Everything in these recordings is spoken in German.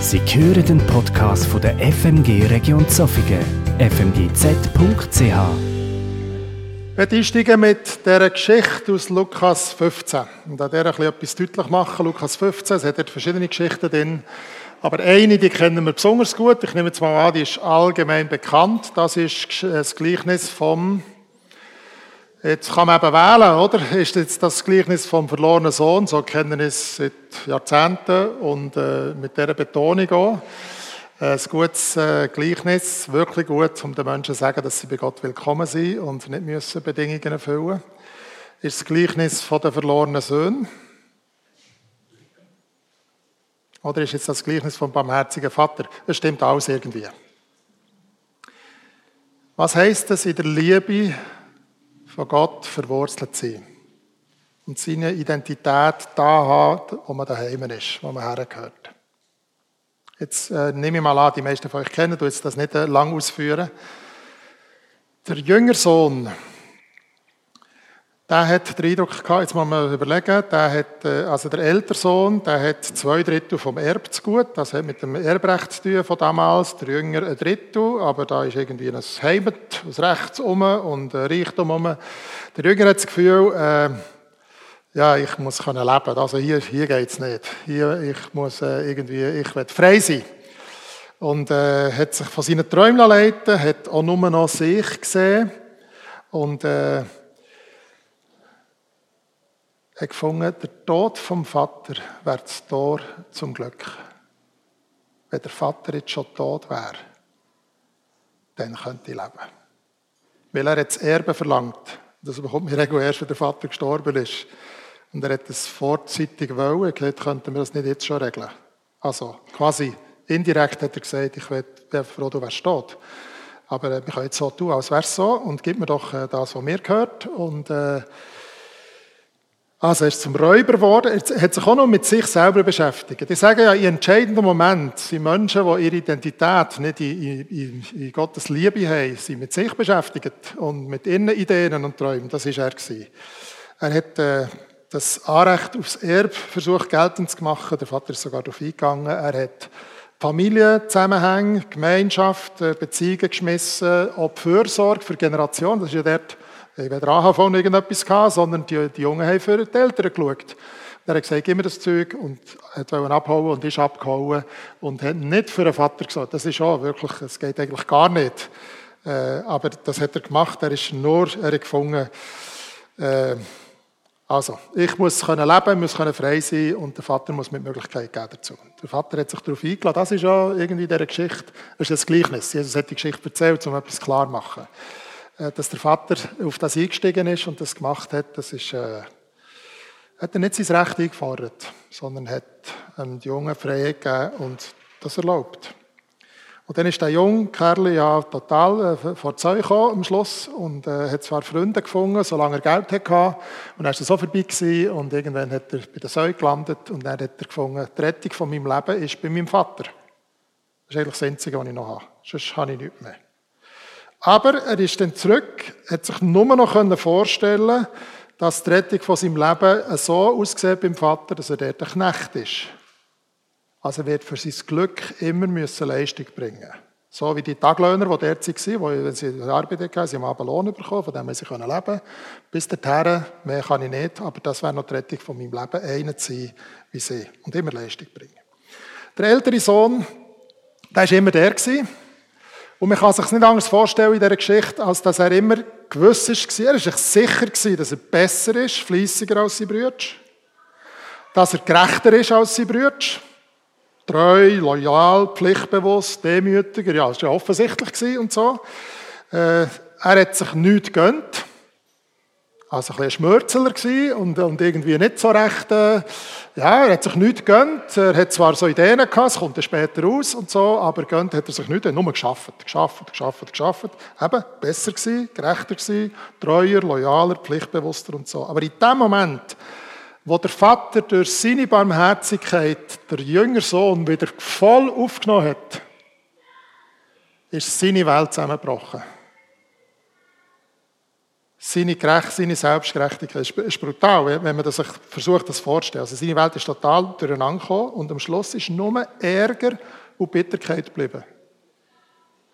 Sie hören den Podcast von der FMG Region Zofingen, fmgz.ch. Ich werde einsteigen mit dieser Geschichte aus Lukas 15 und an der ein etwas deutlich machen. Lukas 15, es hat dort verschiedene Geschichten drin, aber eine, die kennen wir besonders gut. Ich nehme jetzt mal an, die ist allgemein bekannt. Das ist das Gleichnis vom Jetzt kann man eben wählen, oder? Ist jetzt das Gleichnis vom verlorenen Sohn, so kennen wir es seit Jahrzehnten und äh, mit dieser Betonung auch. Ein gutes äh, Gleichnis, wirklich gut, um den Menschen zu sagen, dass sie bei Gott willkommen sind und nicht müssen Bedingungen erfüllen Ist das Gleichnis von den verlorenen Söhnen? Oder ist jetzt das Gleichnis vom barmherzigen Vater? Das stimmt alles irgendwie. Was heißt es in der Liebe von Gott verwurzelt sein und seine Identität da hat, wo man daheim ist, wo man hergehört. Jetzt äh, nehme ich mal an, die meisten von euch kennen, du jetzt das nicht äh, lang ausführen. Der jüngere Sohn, der hat den Eindruck gehabt, jetzt muss man überlegen, der hat, äh, also der ältere Sohn, der hat zwei Drittel vom Erb zu gut, das hat mit dem Erbrecht zu tun von damals, der Jünger ein Drittel, aber da ist irgendwie ein Heimat aus rechts um und ein Reichtum um. Der Jünger hat das Gefühl, äh, ja, ich muss können leben, also hier, hier geht's nicht. Hier, ich muss äh, irgendwie, ich will frei sein. Und äh, hat sich von seinen Träumen leiten, hat auch nur noch sich gesehen und äh, hat gefunden, der Tod vom Vater wäre das Tor zum Glück. Wenn der Vater jetzt schon tot wäre, dann könnte ich leben. Weil er jetzt Erbe verlangt. Das bekommt man erst, wenn der Vater gestorben ist. Und er hat es vorzeitig wollen. Gesagt, könnten wir das nicht jetzt schon regeln. Also quasi indirekt hat er gesagt, ich wäre froh, du wärst tot. Aber äh, wir können jetzt so tun, als wäre es so. Und gib mir doch äh, das, was mir gehört. Und äh, also er ist zum Räuber geworden, er hat sich auch noch mit sich selber beschäftigt. Die sagen ja, in entscheidenden Moment sind Menschen, die ihre Identität nicht in, in, in, Gottes Liebe haben, sind mit sich beschäftigt und mit ihren Ideen und Träumen. Das ist er gewesen. Er hat äh, das Anrecht aufs Erb versucht geltend zu machen. Der Vater ist sogar darauf eingegangen. Er hat Familienzusammenhänge, Gemeinschaft, äh, Beziehungen geschmissen, auch Fürsorge für Generationen. Das ist ja dort habe weder AHV noch irgendetwas gehabt, sondern die, die Jungen haben für die Eltern geschaut. Er hat gesagt, gib mir das Zeug und hat abhauen und ist abgehauen und hat nicht für den Vater gesagt. Das ist auch wirklich, das geht eigentlich gar nicht. Äh, aber das hat er gemacht. Er ist nur, er hat gefunden, äh, also, ich muss können leben, muss können frei sein und der Vater muss mit Möglichkeit geben dazu. Der Vater hat sich darauf eingeladen. Das ist ja irgendwie in dieser Geschichte, das ist das Gleichnis. Jesus hat die Geschichte erzählt, um etwas klar zu machen. Äh, dass der Vater auf das eingestiegen ist und das gemacht hat, das ist, äh, hat er nicht sein Recht eingefordert, sondern hat einem Jungen Freiheit gegeben und das erlaubt. Und dann ist der junge Kerl ja total äh, vor Zeug gekommen am Schluss und äh, hat zwar Freunde gefunden, solange er Geld hatte. Und dann ist er so vorbei gewesen, und irgendwann hat er bei der Säue gelandet und dann hat er gefunden, die Rettung von meinem Leben ist bei meinem Vater. Das ist eigentlich das Einzige, was ich noch habe. Sonst habe ich nichts mehr. Aber er ist dann zurück, hat sich nur noch vorstellen dass die Rettung von seinem Leben so aussieht beim Vater, dass er dort ein Knecht ist. Also er wird für sein Glück immer müssen Leistung bringen So wie die Taglöhner, die dort waren, wo, wenn sie Arbeit hatten, sie haben einen Lohn bekommen, von dem sie leben können. Bis dahin, mehr kann ich nicht, aber das wäre noch die Rettung von meinem Leben, einer zu sein wie sie und immer Leistung bringen. Der ältere Sohn, der war immer der gewesen, und man kann sich nicht anders vorstellen in dieser Geschichte, als dass er immer gewiss war, er war sich sicher, dass er besser ist, fleissiger als sein Brüder, dass er gerechter ist als sein Brüder, treu, loyal, pflichtbewusst, demütiger, ja, das war ja offensichtlich und so. Äh, er hat sich nichts gegönnt. Also ein bisschen Schmürzeler gewesen und, und irgendwie nicht so recht, äh, ja, er hat sich nichts gegönnt. Er hat zwar so Ideen gehabt, es kommt dann später raus und so, aber gönnt hat er sich nicht, er hat nur geschafft, geschafft, geschafft, geschafft. Eben, besser gewesen, gerechter gewesen, treuer, loyaler, pflichtbewusster und so. Aber in dem Moment, wo der Vater durch seine Barmherzigkeit der jüngere Sohn wieder voll aufgenommen hat, ist seine Welt zusammengebrochen. Seine, Gerecht, seine Selbstgerechtigkeit ist brutal, wenn man sich versucht, das vorzustellen. Also seine Welt ist total durcheinander gekommen und am Schluss ist nur Ärger und Bitterkeit geblieben.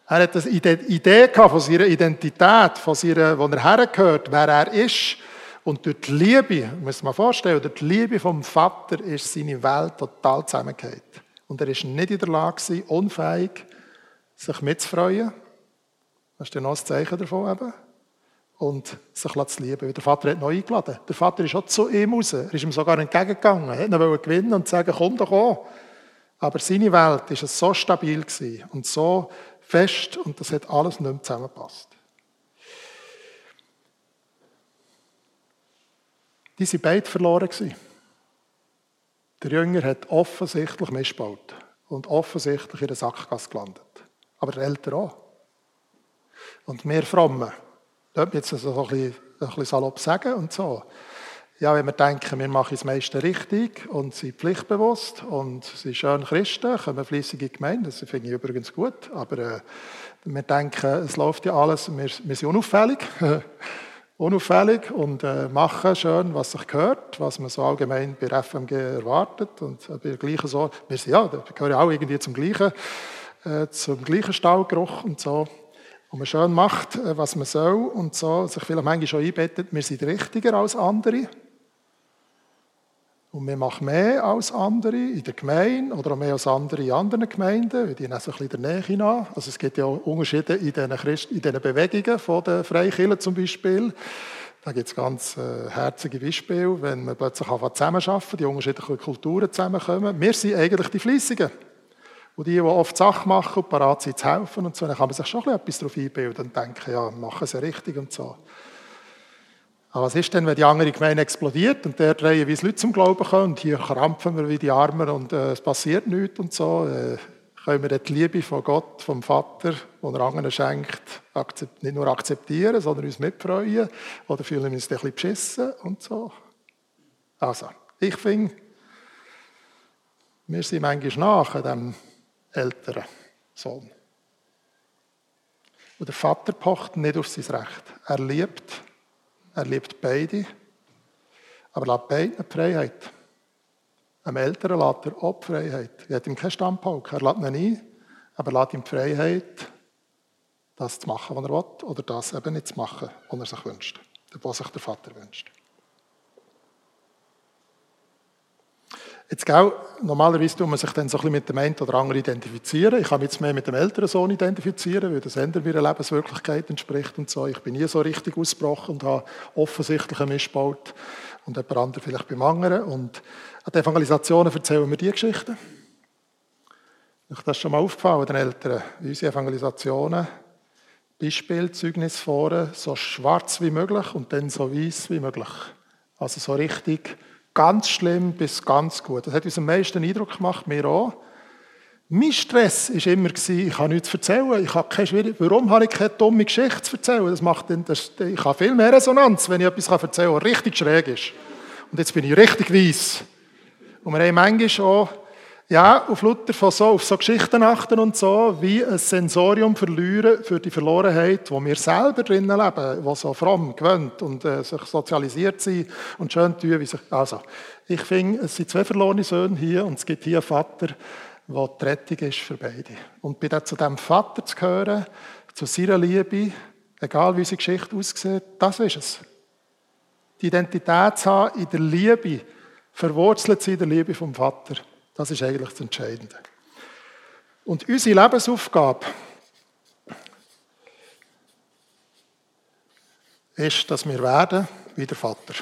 Er hat eine Idee von seiner Identität, von seiner, wo er hergehört, wer er ist. Und durch die Liebe, muss man vorstellen, durch die Liebe vom Vater ist seine Welt total zusammengefallen. Und er ist nicht in der Lage, unfähig, sich mitzufreuen. Das ist dann noch ein Zeichen davon eben. Und sich zu lieben. Der Vater hat noch eingeladen. Der Vater ist auch zu ihm raus. Er ist ihm sogar entgegengegangen. Er wollte gewinnen und sagen, komm doch an. Aber seine Welt war so stabil und so fest und das hat alles nicht mehr zusammengepasst. Die sind beide verloren. Der Jünger hat offensichtlich missgebaut und offensichtlich in der Sackgasse gelandet. Aber der Ältere auch. Und wir Frommen, dort jetzt also so ein bisschen, ein bisschen salopp sagen und so. Ja, wenn wir denken, wir machen das meiste richtig und sind pflichtbewusst und sind schön Christen, kommen fleissige Gemeinden, das finde ich übrigens gut, aber äh, wir denken, es läuft ja alles, wir, wir sind unauffällig, unauffällig und äh, machen schön, was sich gehört, was man so allgemein bei FMG erwartet und äh, bei der gleichen so, wir sind ja, wir gehören auch irgendwie zum gleichen, äh, zum gleichen Stallgeruch und so und man schön macht, äh, was man soll und so, sich vielleicht manchmal schon einbettet, wir sind richtiger als andere und wir machen mehr als andere in der Gemeinde oder auch mehr als andere in anderen Gemeinden, weil die nehmen so ein bisschen der Nähe nach. Also es gibt ja Unterschiede in diesen, Christ in diesen Bewegungen von den Freikirchen zum Beispiel. Da gibt es ganz äh, herzige Beispiele, wenn man plötzlich zusammenarbeiten, die unterschiedlichen Kulturen zusammenkommen. Wir sind eigentlich die Fleissigen. Und die, die oft Sachen machen und parat sind zu helfen und so, dann kann man sich schon etwas darauf einbilden und denken, ja, machen sie richtig und so. Aber was ist denn, wenn die andere Gemeinde explodiert und der drehen, wie es Leute zum Glauben kommen und hier krampfen wir wie die Armen und äh, es passiert nichts und so? Äh, können wir die Liebe von Gott, vom Vater, die er anderen schenkt, nicht nur akzeptieren, sondern uns mitfreuen? Oder fühlen wir uns ein bisschen beschissen und so? Also, ich finde, wir sind manchmal nach dem älteren Sohn. Und der Vater pocht nicht auf sein Recht. Er liebt er liebt beide, aber lässt beiden Freiheit. Einem Älteren lässt er auch Freiheit. Er hat ihm keinen Stammpauk, er lässt ihn ein, aber lässt ihm Freiheit, das zu machen, was er will, oder das eben nicht zu machen, was er sich wünscht, was sich der Vater wünscht. Jetzt, gell, normalerweise tut man sich dann so ein bisschen mit dem einen oder anderen identifizieren. Ich kann mich jetzt mehr mit dem älteren Sohn identifizieren, weil das ändert meiner Lebenswirklichkeit entspricht und so. Ich bin nie so richtig ausgebrochen und habe offensichtlich einen Missbaut und jemand anderes vielleicht beim anderen. Und an den Evangelisationen erzählen wir diese Geschichten. Ist das schon mal aufgefallen, den Eltern? Unsere Evangelisationen, Beispiel, Zeugnis vorne, so schwarz wie möglich und dann so weiß wie möglich. Also so richtig Ganz schlimm bis ganz gut. Das hat uns am meisten Eindruck gemacht, mir auch. Mein Stress war immer, ich kann nichts erzählen. Ich habe keine Schwierigkeit. Warum habe ich keine dumme Geschichte zu erzählen? Das macht das, ich habe viel mehr Resonanz, wenn ich etwas erzählen kann, was richtig schräg ist. Und jetzt bin ich richtig weiss. Und wir haben manchmal auch ja, auf Luther von so, auf so Geschichten achten und so, wie ein Sensorium verlieren für die Verlorenheit, wo wir selber drinnen leben, wo so fromm gewöhnt und äh, sich sozialisiert sind und schön tun, wie sich, also, ich finde, es sind zwei verlorene Söhne hier und es gibt hier einen Vater, der die Rettung ist für beide. Und bei zu dem Vater zu gehören, zu seiner Liebe, egal wie unsere Geschichte aussieht, das ist es. Die Identität zu haben in der Liebe, verwurzelt sie in der Liebe vom Vater. Das ist eigentlich das Entscheidende. Und unsere Lebensaufgabe ist, dass wir werden wie der Vater.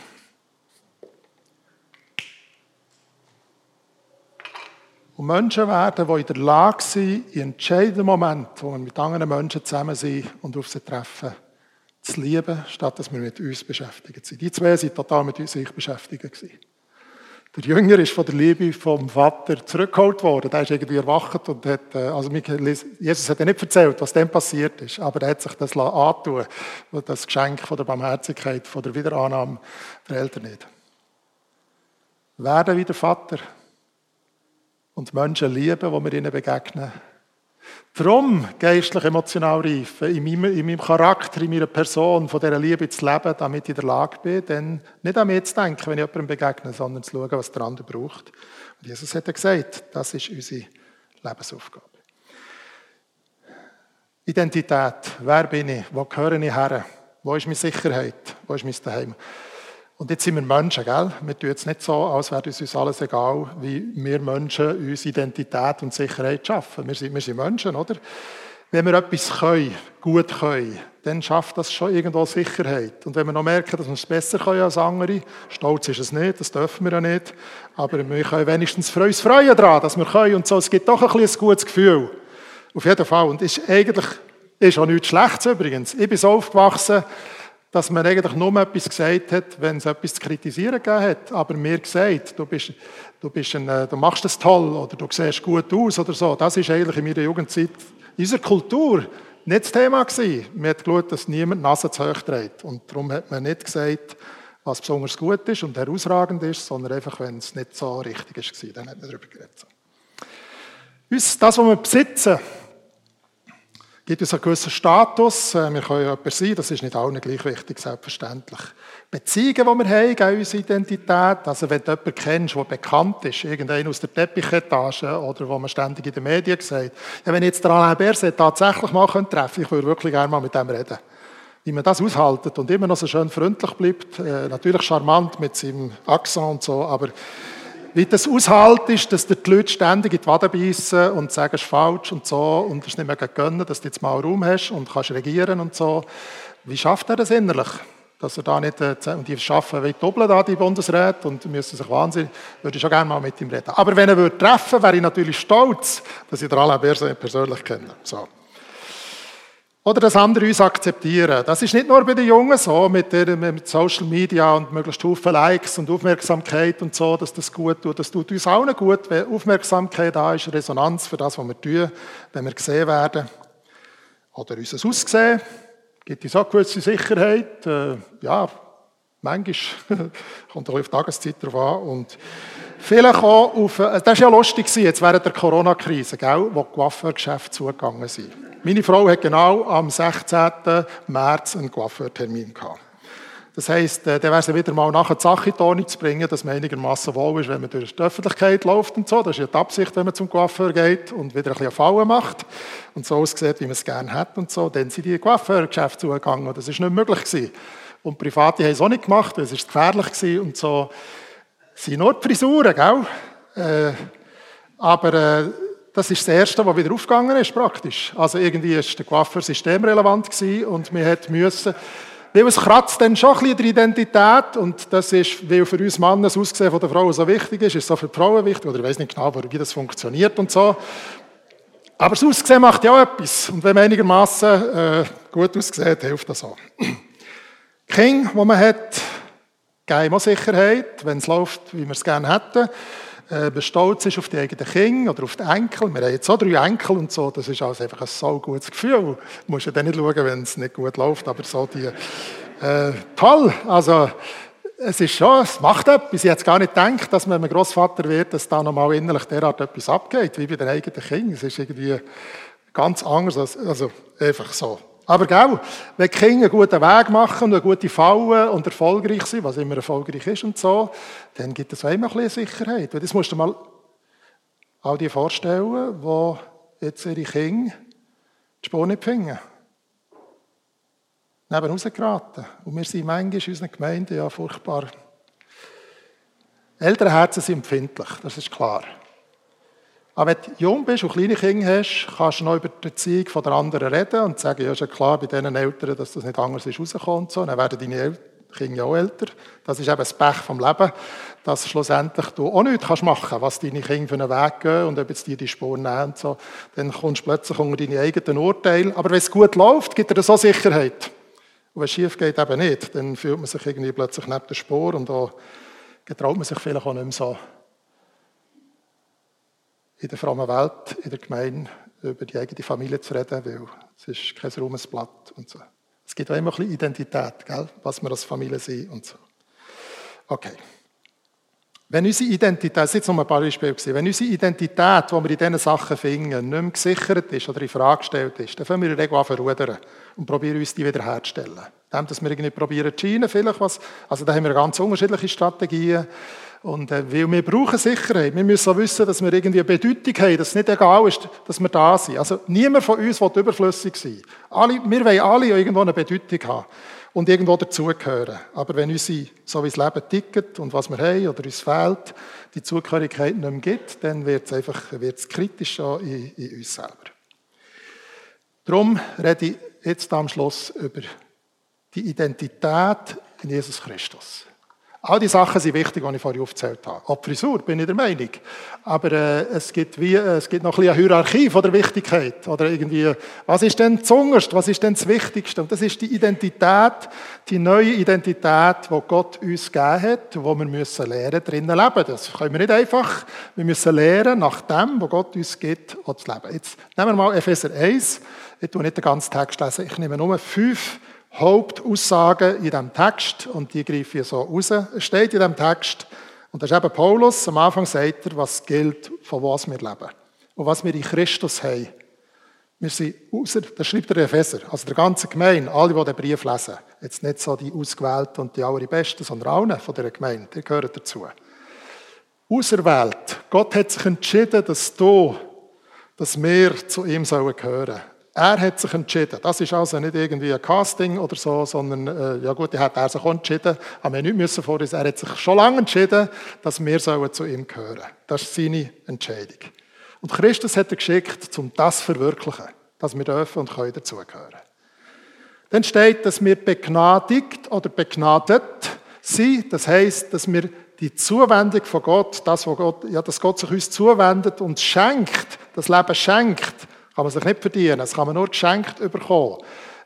Und Menschen werden, die in der Lage sind, in entscheidenden Momenten, wo wir mit anderen Menschen zusammen sind und auf sie treffen, zu lieben, statt dass wir mit uns beschäftigt sind. Die zwei sind total mit uns beschäftigt. Gewesen. Der Jünger ist von der Liebe vom Vater zurückgeholt worden. Der ist irgendwie erwacht und hat, äh, also Jesus hat ja nicht erzählt, was dem passiert ist, aber er hat sich das antun, das Geschenk von der Barmherzigkeit, von der Wiederannahme der Eltern nicht. Werden wie der Vater und Menschen lieben, wo wir ihnen begegnen. Darum geistlich emotional reifen, in meinem, in meinem Charakter, in meiner Person, von dieser Liebe zu leben, damit ich in der Lage bin, dann nicht an mich zu denken, wenn ich jemandem begegne, sondern zu schauen, was der andere braucht. Und Jesus hat ja gesagt, das ist unsere Lebensaufgabe. Identität. Wer bin ich? Wo gehöre ich her? Wo ist meine Sicherheit? Wo ist mein Daheim? Und jetzt sind wir Menschen, gell? Wir tun jetzt nicht so, als wäre uns alles egal, wie wir Menschen uns Identität und Sicherheit schaffen. Wir sind, wir sind Menschen, oder? Wenn wir etwas können, gut können, dann schafft das schon irgendwo Sicherheit. Und wenn wir noch merken, dass wir es besser können als andere, stolz ist es nicht, das dürfen wir ja nicht, aber wir können wenigstens für uns freuen daran, dass wir können und so. Es gibt doch ein, bisschen ein gutes Gefühl. Auf jeden Fall. Und ist eigentlich, ist auch nichts Schlechtes übrigens. Ich bin so aufgewachsen, dass man eigentlich nur etwas gesagt hat, wenn es etwas zu kritisieren gegeben hat. Aber mir gesagt, du, bist, du, bist ein, äh, du machst das toll oder du siehst gut aus oder so. Das ist eigentlich in meiner Jugendzeit, in unserer Kultur, nicht das Thema gewesen. Man hat geschaut, dass niemand Nase zu hoch trägt. Und darum hat man nicht gesagt, was besonders gut ist und herausragend ist, sondern einfach, wenn es nicht so richtig ist, dann hat man darüber geredet. Das, was wir besitzen, gibt es einen gewissen Status. Äh, wir können jemand sein, das ist nicht allen gleich wichtig, selbstverständlich. Beziehungen, die wir haben, geben unsere Identität. Also wenn du jemanden kennst, der bekannt ist, irgendeinen aus der Teppichetage oder wo man ständig in den Medien sagt, ja, wenn ich jetzt der Alain Berset tatsächlich mal treffen ich würde wirklich gerne mal mit dem reden. Wie man das aushaltet und immer noch so schön freundlich bleibt, äh, natürlich charmant mit seinem Akzent und so, aber wie das aushält, ist, dass die Leute ständig in die Waden beißen und sagen, es ist falsch und so und es nicht mehr gönnen, dass du jetzt mal Raum hast und kannst regieren und so. Wie schafft er das innerlich? Dass er da nicht, äh, und die schaffen wie doppelt da, die Bundesräte, und müssen sich wahnsinnig, würde ich schon gerne mal mit ihm reden. Aber wenn er würde treffen, wäre ich natürlich stolz, dass ich den Alain Berset persönlich kenne. So. Oder dass andere uns akzeptieren. Das ist nicht nur bei den Jungen so, mit, der, mit Social Media und möglichst viele Likes und Aufmerksamkeit und so, dass das gut tut. Das tut uns allen gut, wenn Aufmerksamkeit da ist, Resonanz für das, was wir tun, wenn wir gesehen werden. Oder unser Aussehen gibt uns auch gewisse Sicherheit. Äh, ja, manchmal kommt auch auf die Tageszeit drauf an. Und vielleicht auch auf, äh, das war ja lustig jetzt während der Corona-Krise, wo die Waffengeschäfte zugegangen sind. Meine Frau hat genau am 16. März einen Coiffeurtermin gehabt. Das heisst, äh, dann wäre es wieder mal nachher die Sache in die Ordnung zu bringen, dass man einigermaßen wohl ist, wenn man durch die Öffentlichkeit läuft und so. Das ist ja die Absicht, wenn man zum Coiffeur geht und wieder ein bisschen Fallen macht und so aussieht, wie man es gerne hat und so. Dann sind die Coiffeurgeschäfte zugegangen. Das ist nicht möglich gewesen. Und Private haben es auch nicht gemacht, weil es ist gefährlich gewesen und so. Es sind nur die Frisuren, gell? Äh, aber äh, das ist das Erste, was wieder aufgegangen ist, praktisch. Also irgendwie ist der Coiffeur systemrelevant und wir müssen, weil es kratzt dann schon ein bisschen die Identität und das ist, weil für uns Männer das Aussehen von der Frau so wichtig ist, ist so für die Frauen wichtig, oder ich weiß nicht genau, wie das funktioniert und so. Aber das Aussehen macht ja auch etwas und wenn man einigermaßen äh, gut aussieht, hilft das auch. King, wo man hat, geben auch Sicherheit, wenn es läuft, wie wir es gerne hätten äh, stolz ist auf die eigenen Kinder oder auf die Enkel. Wir haben jetzt auch drei Enkel und so. Das ist also einfach ein so gutes Gefühl. Du musst ja dann nicht schauen, wenn es nicht gut läuft, aber so die, äh, toll. Also, es ist schon, es macht etwas. Ich hätte gar nicht gedacht, dass man ein Großvater wird, dass da nochmal innerlich derart etwas abgeht, wie bei den eigenen Kindern. Es ist irgendwie ganz anders, als, also einfach so. Aber gell, wenn die Kinder einen guten Weg machen und eine gute Falle und erfolgreich sind, was immer erfolgreich ist und so, dann gibt es auch immer ein bisschen Sicherheit. das musst du mal all die vorstellen, die jetzt ihre Kinder die Spur nicht finden. Neben rausgeraten. Und wir sind manchmal in unseren Gemeinden ja furchtbar. Elternherzen sind empfindlich, das ist klar. Aber wenn du jung bist und kleine Kinder hast, kannst du noch über die Erziehung der anderen reden und sagen, ja, ist ja klar bei diesen Eltern, dass das nicht anders ist rausgekommen. So. Dann werden deine Kinder ja auch älter. Das ist eben das Pech vom Leben, dass schlussendlich du auch nichts kannst machen kannst, was deine Kinder für einen Weg gehen und ob jetzt die die Spuren nehmen so. Dann kommst du plötzlich unter deine eigenen Urteile. Aber wenn es gut läuft, gibt dir auch Sicherheit. Und wenn es schief geht, eben nicht. Dann fühlt man sich irgendwie plötzlich neben der Spur und da getraut man sich vielleicht auch nicht mehr so in der frommen Welt, in der Gemeinde, über die eigene Familie zu reden, weil es ist kein ruhmes Blatt und so. Es gibt auch immer ein bisschen Identität, gell? was wir als Familie sind und so. Okay. Wenn unsere Identität, das ist jetzt noch ein Beispiel wenn unsere Identität, die wir in diesen Sachen finden, nicht mehr gesichert ist oder in Frage gestellt ist, dann fangen wir in der Regel an zu rudern und probieren uns die wiederherzustellen. Dem, dass wir irgendwie probieren zu vielleicht was, also da haben wir ganz unterschiedliche Strategien. Und äh, weil wir brauchen Sicherheit. Wir müssen auch wissen, dass wir irgendwie eine Bedeutung haben, dass es nicht egal ist, dass wir da sind. Also niemand von uns will überflüssig sein. Alle, wir wollen alle irgendwo eine Bedeutung haben und irgendwo dazugehören. Aber wenn unsere, so wie das Leben tickt und was wir haben oder uns fehlt, die Zugehörigkeit nicht mehr gibt, dann wird es einfach wird's kritisch in, in uns selber. Darum rede ich jetzt am Schluss über die Identität in Jesus Christus. All die Sachen sind wichtig, die ich vorhin aufgezählt habe. Die Frisur, bin ich der Meinung. Aber äh, es, gibt wie, äh, es gibt noch ein eine Hierarchie von der Wichtigkeit. Oder irgendwie, was ist denn das Zungerste? Was ist denn das Wichtigste? Und das ist die Identität, die neue Identität, die Gott uns gegeben hat, wo wir müssen lernen, drinnen leben. Das können wir nicht einfach. Wir müssen lernen, nach dem, was Gott uns gibt, auch zu leben. Jetzt nehmen wir mal Epheser 1. Ich tue nicht den ganzen Text lesen. Ich nehme nur fünf Hauptaussagen in diesem Text und die greife ich so raus. Es steht in diesem Text, und das ist eben Paulus, am Anfang sagt er, was gilt, von was wir leben und was wir in Christus haben. Wir sind außer, das schreibt der Epheser, also der ganze Gemeinde, alle, die den Brief lesen. Jetzt nicht so die Ausgewählten und die allerbesten, sondern alle von dieser Gemeinde, die gehören dazu. Auserwählt. Gott hat sich entschieden, dass du, dass wir zu ihm sollen gehören. Er hat sich entschieden. Das ist also nicht irgendwie ein Casting oder so, sondern, äh, ja gut, er hat er sich auch entschieden, aber wir nicht müssen vor uns. Er hat sich schon lange entschieden, dass wir sollen zu ihm gehören. Das ist seine Entscheidung. Und Christus hat er geschickt, um das zu verwirklichen, dass wir dürfen und können dazugehören. Dann steht, dass wir begnadigt oder begnadet sind. Das heißt, dass wir die Zuwendung von Gott, das, was Gott, ja, dass Gott sich uns zuwendet und schenkt, das Leben schenkt, kann man sich nicht verdienen, das kann man nur geschenkt bekommen.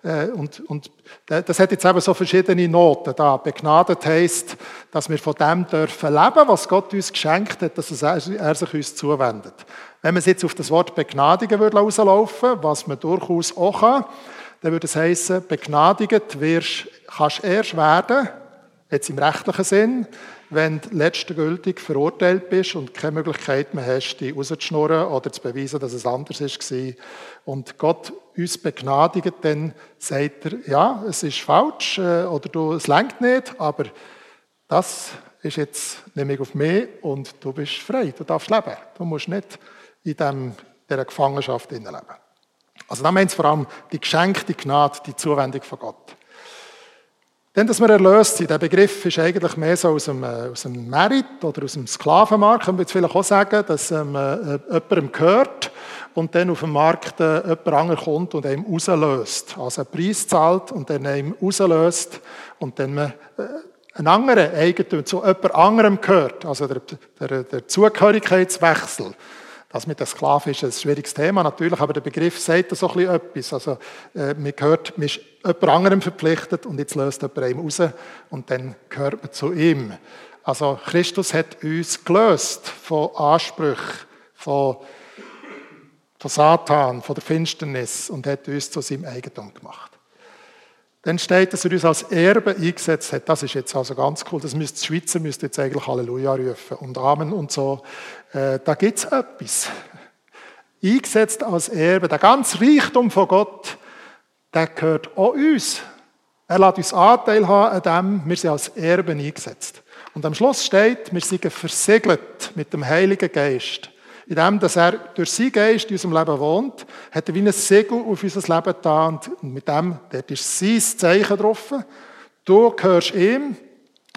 Äh, und, und das hat jetzt eben so verschiedene Noten da. Begnadet heisst, dass wir von dem dürfen leben, was Gott uns geschenkt hat, dass er sich uns zuwendet. Wenn man jetzt auf das Wort begnadigen würde rauslaufen, was man durchaus auch kann, dann würde es heißen, begnadigt wirst, kannst erst werden, jetzt im rechtlichen Sinn, wenn du letztgültig verurteilt bist und keine Möglichkeit mehr hast, dich rauszuschnurren oder zu beweisen, dass es anders war. Und Gott uns begnadigt, dann sagt er, ja, es ist falsch äh, oder du, es lenkt nicht, aber das ist jetzt nämlich auf mich und du bist frei, du darfst leben. Du musst nicht in dem, dieser Gefangenschaft leben. Also da meint es vor allem die geschenkte Gnade, die Zuwendung von Gott. Denn dass wir erlöst sind, der Begriff ist eigentlich mehr so aus dem, äh, aus dem Merit oder aus dem Sklavenmarkt. Wir jetzt vielleicht auch sagen, dass ähm, äh, jemandem gehört und dann auf dem Markt äh, jemand anderes kommt und einem rauslöst. Also einen Preis zahlt und dann einem rauslöst und dann äh, ein anderer Eigentum zu jemand anderem gehört. Also der, der, der Zugehörigkeitswechsel. Das mit der Sklave ist ein schwieriges Thema natürlich, aber der Begriff sagt so ein bisschen etwas. Also, äh, man gehört, man ist jemand anderem verpflichtet und jetzt löst jemand einem raus und dann gehört man zu ihm. Also Christus hat uns gelöst von Ansprüchen, von, von Satan, von der Finsternis und hat uns zu seinem Eigentum gemacht. Dann steht, dass er uns als Erbe eingesetzt hat. Das ist jetzt also ganz cool. Das müsste, die Schweizer müsste jetzt eigentlich Halleluja rufen und Amen und so. Äh, da gibt es etwas. Eingesetzt als Erbe. Der ganze Reichtum von Gott, der gehört auch uns. Er lässt uns Anteil haben an dem, wir sind als Erben eingesetzt. Und am Schluss steht, wir sind versiegelt mit dem Heiligen Geist in dem, dass er durch seinen Geist in unserem Leben wohnt, hat er wie ein Segel auf unser Leben da und mit dem, dort ist sein Zeichen drauf. Du gehörst ihm,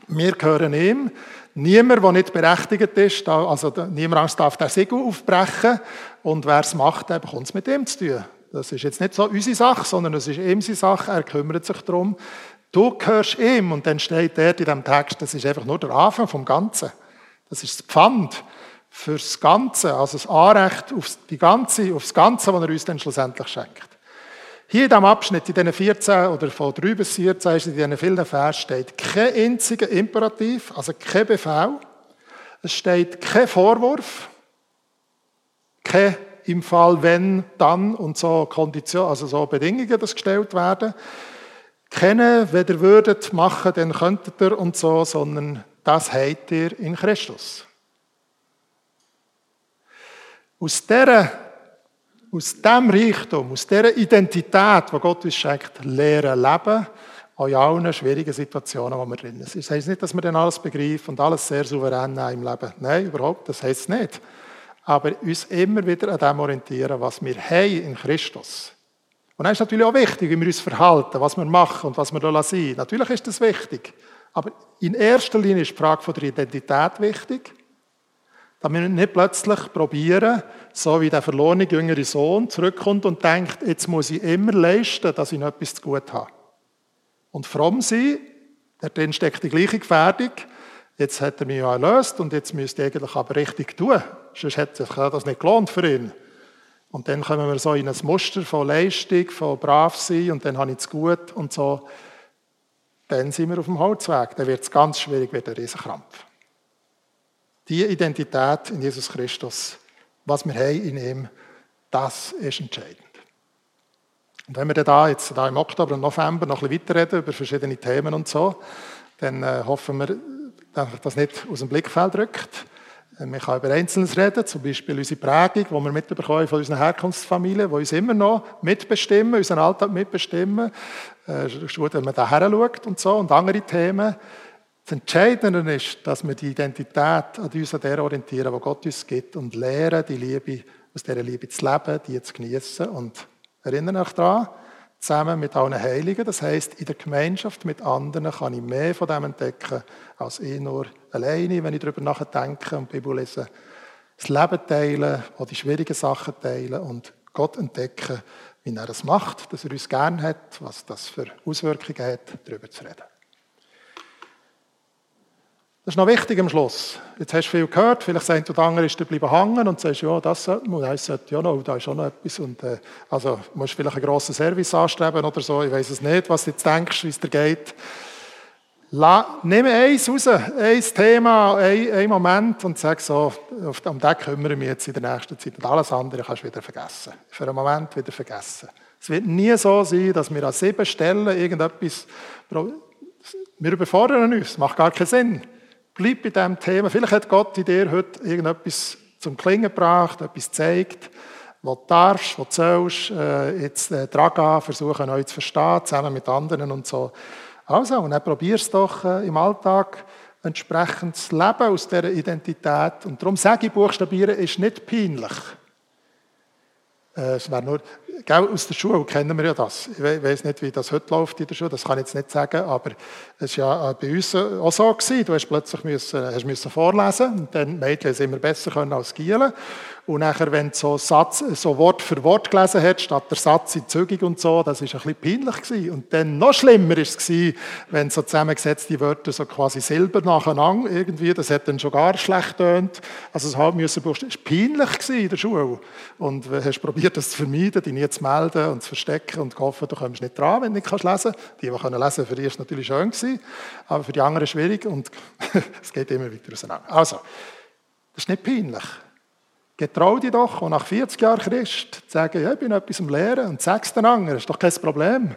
wir gehören ihm. Niemand, der nicht berechtigt ist, also niemand darf der Segel aufbrechen und wer es macht, der bekommt es mit ihm zu tun. Das ist jetzt nicht so unsere Sache, sondern es ist ihm seine Sache, er kümmert sich darum. Du gehörst ihm und dann steht dort in diesem Text, das ist einfach nur der Anfang vom Ganzen. Das ist das Pfand fürs Ganze, also das Anrecht auf, die ganze, auf das Ganze, was er uns dann schlussendlich schenkt. Hier in diesem Abschnitt, in diesen 14 oder von 3 bis 14, ist in diesen vielen Vers steht kein einziger Imperativ, also kein Befehl. Es steht kein Vorwurf, kein im Fall wenn, dann und so Kondition, also so Bedingungen, das gestellt werden. Keine, wenn ihr würdet machen, dann könntet ihr und so, sondern das habt ihr in Christus. Aus dieser aus dem Reichtum, aus dieser Identität, die Gott uns schenkt, lernen leben, auch in allen schwierigen Situationen, wo wir drin sind. Das heisst nicht, dass wir dann alles begreifen und alles sehr souverän im Leben. Nein, überhaupt, das heisst nicht. Aber uns immer wieder an dem orientieren, was wir haben in Christus. Und dann ist natürlich auch wichtig, wie wir uns verhalten, was wir machen und was wir da sein. Natürlich ist das wichtig. Aber in erster Linie ist die Frage der Identität wichtig. Damit wir nicht plötzlich probieren, so wie der verlorene jüngere Sohn zurückkommt und denkt, jetzt muss ich immer leisten, dass ich noch etwas zu gut habe. Und fromm sein, drin steckt die gleiche Gefährdung. Jetzt hat er mich ja erlöst und jetzt müsste ich eigentlich aber richtig tun. Sonst hätte sich das nicht gelohnt für ihn. Und dann kommen wir so in ein Muster von Leistung, von brav sein und dann habe ich es gut und so. Dann sind wir auf dem Holzweg. Dann wird es ganz schwierig, wird ein Riesenkrampf. Die Identität in Jesus Christus, was wir haben in ihm, das ist entscheidend. Und wenn wir dann da jetzt da im Oktober und November noch ein bisschen weiterreden über verschiedene Themen und so, dann äh, hoffen wir, dass das nicht aus dem Blickfeld rückt. Äh, wir können über Einzelnes reden, zum Beispiel unsere Prägung, die wir mitbekommen von unseren Herkunftsfamilien, die uns immer noch mitbestimmen, unseren Alltag mitbestimmen. Äh, es ist gut, wenn man da her und so, und andere Themen. Das Entscheidende ist, dass wir die Identität an uns an der orientieren, wo Gott uns gibt und lernen, die Liebe, aus dieser Liebe zu leben, die zu genießen. Und erinnern euch daran, zusammen mit allen Heiligen, das heißt in der Gemeinschaft mit anderen kann ich mehr von dem entdecken, als ich nur alleine, wenn ich darüber nachdenke und die Bibel lese. Das Leben teilen, auch die schwierigen Sachen teilen und Gott entdecken, wie er das macht, dass er uns gern hat, was das für Auswirkungen hat, darüber zu reden. Das ist noch wichtig am Schluss. Jetzt hast du viel gehört, vielleicht sagt du, der andere ist bleiben hängen und sagst, ja, das sollte man, das sollte ja noch, da ist auch noch etwas. Und, äh, also musst vielleicht einen grossen Service anstreben oder so, ich weiß es nicht, was du jetzt denkst, wie es dir geht. La, nimm eins raus, ein Thema, ein, ein Moment und sag so, um das kümmere ich mich jetzt in der nächsten Zeit. Und alles andere kannst du wieder vergessen. Für einen Moment wieder vergessen. Es wird nie so sein, dass wir an sieben Stellen irgendetwas, wir überfordern uns, macht gar keinen Sinn. Bleib bei diesem Thema. Vielleicht hat Gott in dir heute irgendetwas zum Klingen gebracht, etwas gezeigt, was du darfst, was du sollst, äh, jetzt äh, dran versuchen neu zu verstehen, zusammen mit anderen und so. Also, und dann probier es doch äh, im Alltag entsprechend zu leben aus dieser Identität. Und darum sage ich, Buchstabieren ist nicht peinlich. Äh, es wäre nur, Aus der Schule kennen wir ja das. Ich weiß nicht, wie das heute läuft in der Schule, das kann ich jetzt nicht sagen, aber es war ja bei uns auch so. Gewesen. Du hast plötzlich müssen, hast müssen vorlesen und dann Mädchen immer besser können als Gielen. Und nachher, wenn du so, Satz, so Wort für Wort gelesen hast, statt der Satz in Zügig und so, das war ein bisschen peinlich. Gewesen. Und dann noch schlimmer war es, wenn so zusammengesetzte Wörter so quasi Silber nacheinander irgendwie, das hat dann schon gar schlecht tönt. Also das war peinlich in der Schule. Und du hast probiert, das zu vermeiden, nie zu melden und zu verstecken und gehofft, du kommst nicht dran, wenn du nicht lesen kannst. Die, die können lesen, für die war es natürlich schön, gewesen, aber für die anderen schwierig und es geht immer weiter auseinander. Also, das ist nicht peinlich. Getrau dich doch, und nach 40 Jahren Christ zu sagen, ja, ich bin etwas am Lehren und sag es den anderen, das ist doch kein Problem.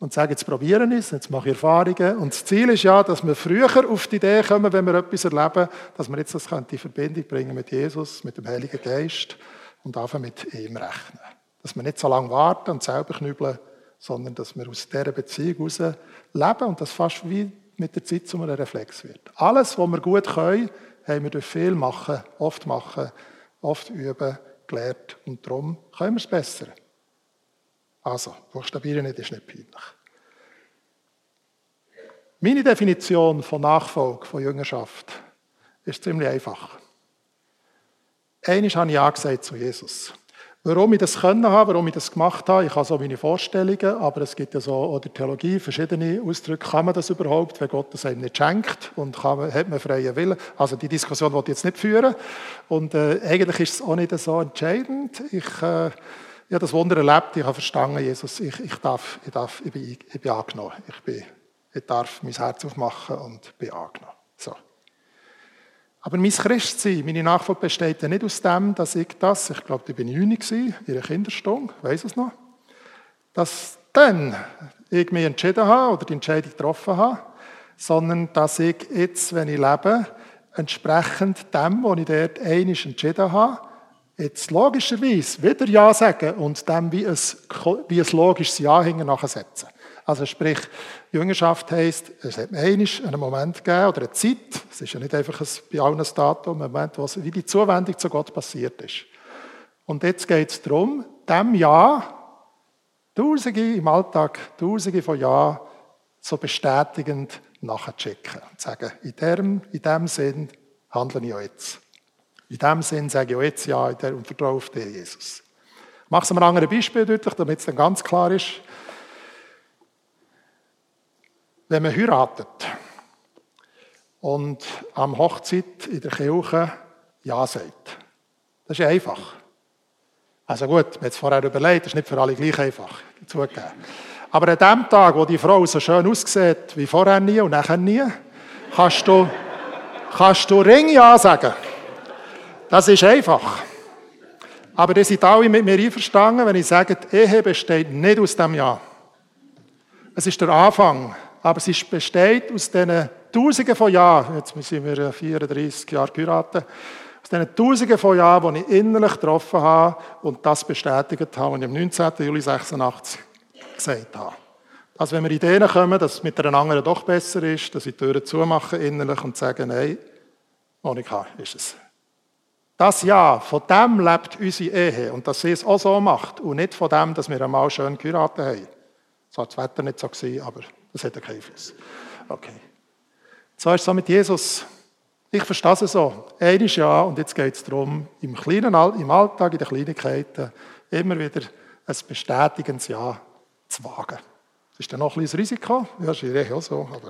Und sage, jetzt probieren es, jetzt mache ich Erfahrungen. Und das Ziel ist ja, dass wir früher auf die Idee kommen, wenn wir etwas erleben, dass wir jetzt das in Verbindung bringen mit Jesus, mit dem Heiligen Geist und einfach mit ihm rechnen. Dass wir nicht so lange warten und selber knüppeln, sondern dass wir aus dieser Beziehung heraus leben und das fast wie mit der Zeit zu einem Reflex wird. Alles, was wir gut können, haben wir durch viel machen, oft machen, oft üben, gelernt und darum können wir es besser. Also, buchstabieren nicht ist nicht peinlich. Meine Definition von Nachfolge, von Jüngerschaft, ist ziemlich einfach. Eines habe ich Ja gesagt zu Jesus. Warum ich das können habe, warum ich das gemacht habe, ich habe so meine Vorstellungen, aber es gibt ja so auch der Theologie verschiedene Ausdrücke. Kann man das überhaupt, wenn Gott das einem nicht schenkt und kann hat man freien Willen? Also die Diskussion wollte ich jetzt nicht führen und äh, eigentlich ist es auch nicht so entscheidend. Ich, äh, ich habe das Wunder erlebt, ich habe verstanden, Jesus, ich, ich, darf, ich, darf, ich, bin, ich bin angenommen. Ich, bin, ich darf mein Herz aufmachen und bin angenommen. So. Aber mein Christsein, meine Nachfolge besteht ja nicht aus dem, dass ich das, ich glaube, da bin ich neun in ihrer Kinderstunde, weiß es noch, dass dann ich mich entschieden habe oder die Entscheidung getroffen habe, sondern dass ich jetzt, wenn ich lebe, entsprechend dem, was ich dort einig entschieden habe, jetzt logischerweise wieder Ja sagen und dem wie ein, wie ein logisches Ja hinten nachsetzen. Also sprich, Jüngerschaft heisst, es hat mir einen Moment gegeben oder eine Zeit, es ist ja nicht einfach ein, bei allen ein Datum, ein Moment, wo wie die Zuwendung zu Gott passiert ist. Und jetzt geht es darum, dem Ja, Tausende im Alltag, Tausende von Ja, so bestätigend nachzuschicken und zu sagen, in dem, in dem Sinn handle ich jetzt. In dem Sinn sage ich jetzt Ja und vertraue auf dich, Jesus. Ich mache es einem anderen Beispiel deutlich, damit es dann ganz klar ist. Wenn man heiratet und am Hochzeit in der Kirche Ja sagt, das ist einfach. Also gut, wir haben es vorher überlegt, das ist nicht für alle gleich einfach, zugegeben. Aber an dem Tag, wo die Frau so schön aussieht wie vorher nie und nachher nie, kannst du, kannst du Ring Ja sagen. Das ist einfach. Aber ihr seid alle mit mir einverstanden, wenn ich sage, die Ehe besteht nicht aus dem Ja. Es ist der Anfang, aber sie besteht aus diesen Tausenden von Jahren, jetzt sind wir 34 Jahre geheiratet, aus diesen Tausenden von Jahren, die ich innerlich getroffen habe und das bestätigt habe, was ich am 19. Juli 86 gesagt habe. Also wenn wir Ideen kommen, dass es mit einer anderen doch besser ist, dass ich die Türen zumachen innerlich und sagen, nein, Monika, ist es. Das Ja, von dem lebt unsere Ehe und dass sie es auch so macht und nicht von dem, dass wir einmal schön geheiratet haben. Das war das Wetter nicht so, gewesen, aber das hat keinen Einfluss. Okay. So ist es so mit Jesus. Ich verstehe es so. Ein ist ja, und jetzt geht es darum, im, kleinen, im Alltag, in den Kleinigkeiten, immer wieder ein bestätigendes Ja zu wagen. Das ist dann noch ein kleines Risiko, ja, das ist auch so. Aber